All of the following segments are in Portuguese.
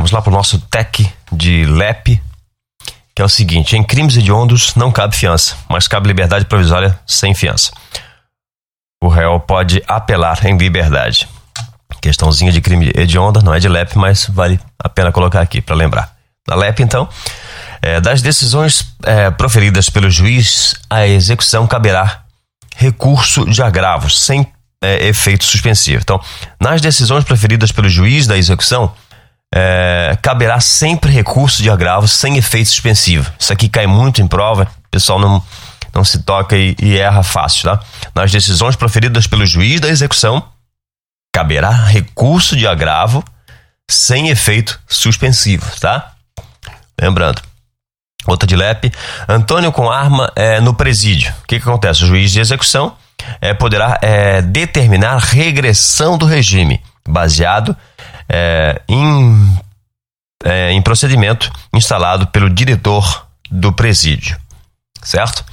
Vamos lá para o nosso TEC de LEP, que é o seguinte: em crimes hediondos não cabe fiança, mas cabe liberdade provisória sem fiança. O réu pode apelar em liberdade. Questãozinha de crime hedionda, não é de LEP, mas vale a pena colocar aqui para lembrar. Na LEP, então, é, das decisões é, proferidas pelo juiz, a execução caberá recurso de agravo, sem é, efeito suspensivo. Então, nas decisões proferidas pelo juiz da execução, é, caberá sempre recurso de agravo sem efeito suspensivo. Isso aqui cai muito em prova, o pessoal não, não se toca e, e erra fácil, tá? Nas decisões proferidas pelo juiz da execução, caberá recurso de agravo sem efeito suspensivo, tá? Lembrando. Outra de LEP, Antônio com arma é, no presídio. O que, que acontece? O juiz de execução é, poderá é, determinar regressão do regime, baseado é, em, é, em procedimento instalado pelo diretor do presídio. Certo?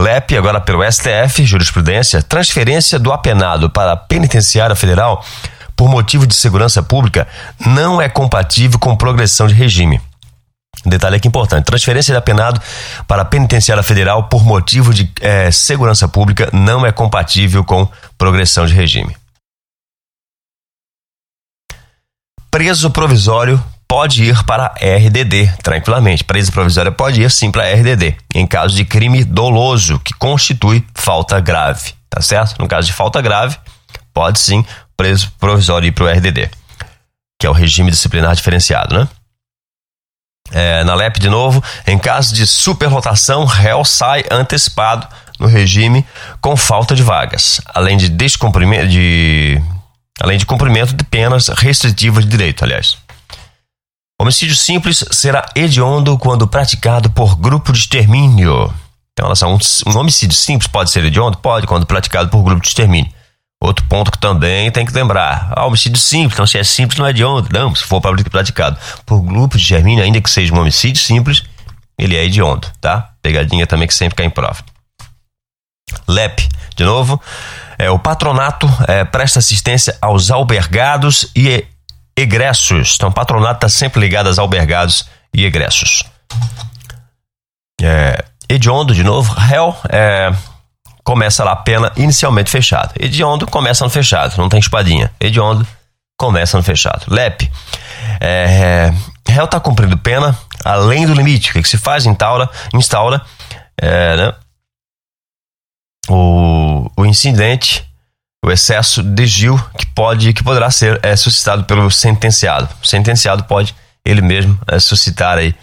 LEP, agora pelo STF, jurisprudência, transferência do apenado para a penitenciária federal por motivo de segurança pública não é compatível com progressão de regime. Detalhe aqui importante: transferência de apenado para a penitenciária federal por motivo de é, segurança pública não é compatível com progressão de regime. Preso provisório pode ir para RDD tranquilamente. Preso provisório pode ir sim para RDD em caso de crime doloso que constitui falta grave, tá certo? No caso de falta grave, pode sim preso provisório ir para o RDD, que é o regime disciplinar diferenciado, né? É, na LEP de novo, em caso de superlotação, réu sai antecipado no regime com falta de vagas, além de descumprimento de além de cumprimento de penas restritivas de direito, aliás. Homicídio simples será hediondo quando praticado por grupo de extermínio. Então, olha só, um, um homicídio simples pode ser hediondo? Pode, quando praticado por grupo de extermínio. Outro ponto que também tem que lembrar: ah, homicídio simples, então se é simples não é hediondo. Não, se for praticado por grupo de extermínio, ainda que seja um homicídio simples, ele é hediondo, tá? Pegadinha também que sempre cai em prova. LEP, de novo, é, o patronato é, presta assistência aos albergados e egressos. Então, o patronato está sempre ligado aos albergados e egressos. É, hediondo, de novo, réu, é, começa lá a pena inicialmente fechada. Hediondo começa no fechado, não tem espadinha. Hediondo começa no fechado. LEP, é, réu está cumprindo pena além do limite. O que, que se faz? Instaura, instaura é, né, o, o incidente, o excesso de Gil que pode, que poderá ser é, suscitado pelo sentenciado. O sentenciado pode ele mesmo é, suscitar aí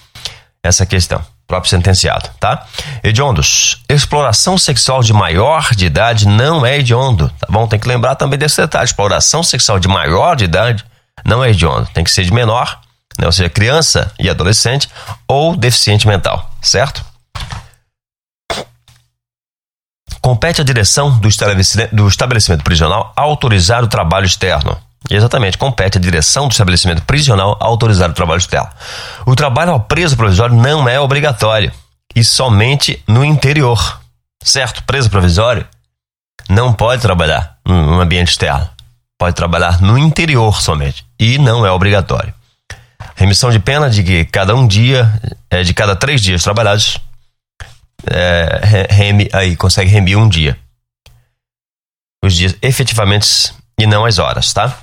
essa questão, próprio sentenciado, tá? Hediondos, exploração sexual de maior de idade não é hediondo, tá bom? Tem que lembrar também desse detalhe, exploração sexual de maior de idade não é hediondo, tem que ser de menor, né? ou seja, criança e adolescente ou deficiente mental, certo? Compete à direção do estabelecimento, do estabelecimento prisional autorizar o trabalho externo. Exatamente, compete à direção do estabelecimento prisional autorizar o trabalho externo. O trabalho ao preso provisório não é obrigatório e somente no interior. Certo? Preso provisório não pode trabalhar no ambiente externo. Pode trabalhar no interior somente e não é obrigatório. Remissão de pena de que cada um dia, é, de cada três dias trabalhados, é, reme aí, consegue remir um dia. Os dias efetivamente e não as horas, tá?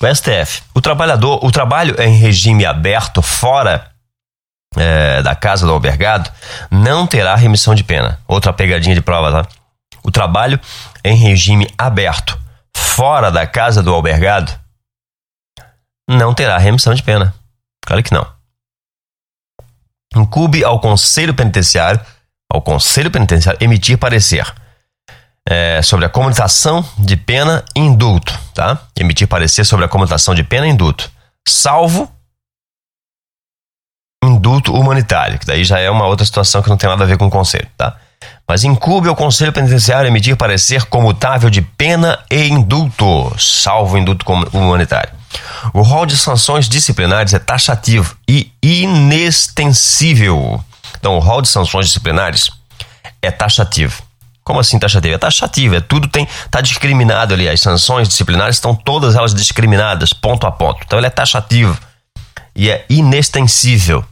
O STF. O trabalhador, o trabalho em regime aberto fora é, da casa do albergado não terá remissão de pena. Outra pegadinha de prova, tá? O trabalho em regime aberto fora da casa do albergado não terá remissão de pena. Claro que não. Incube ao Conselho Penitenciário ao Conselho Penitenciário emitir parecer é, sobre a comutação de pena e indulto, tá? Emitir parecer sobre a comutação de pena e indulto, salvo indulto humanitário, que daí já é uma outra situação que não tem nada a ver com o conselho, tá? Mas incube ao Conselho Penitenciário emitir parecer comutável de pena e indulto, salvo indulto humanitário. O rol de sanções disciplinares é taxativo e inextensível então, o rol de sanções disciplinares é taxativo. Como assim taxativo? É taxativo, é tudo tem tá discriminado ali. As sanções disciplinares estão todas elas discriminadas, ponto a ponto. Então ele é taxativo. e é inextensível.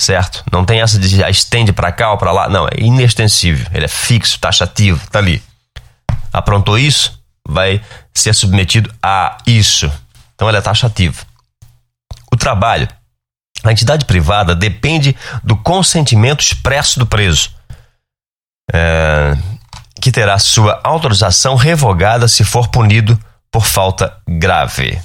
Certo? Não tem essa de estende para cá ou para lá. Não, é inextensível. Ele é fixo, taxativo, tá ali. Aprontou isso, vai ser submetido a isso. Então ele é taxativo. O trabalho. A entidade privada depende do consentimento expresso do preso, é, que terá sua autorização revogada se for punido por falta grave.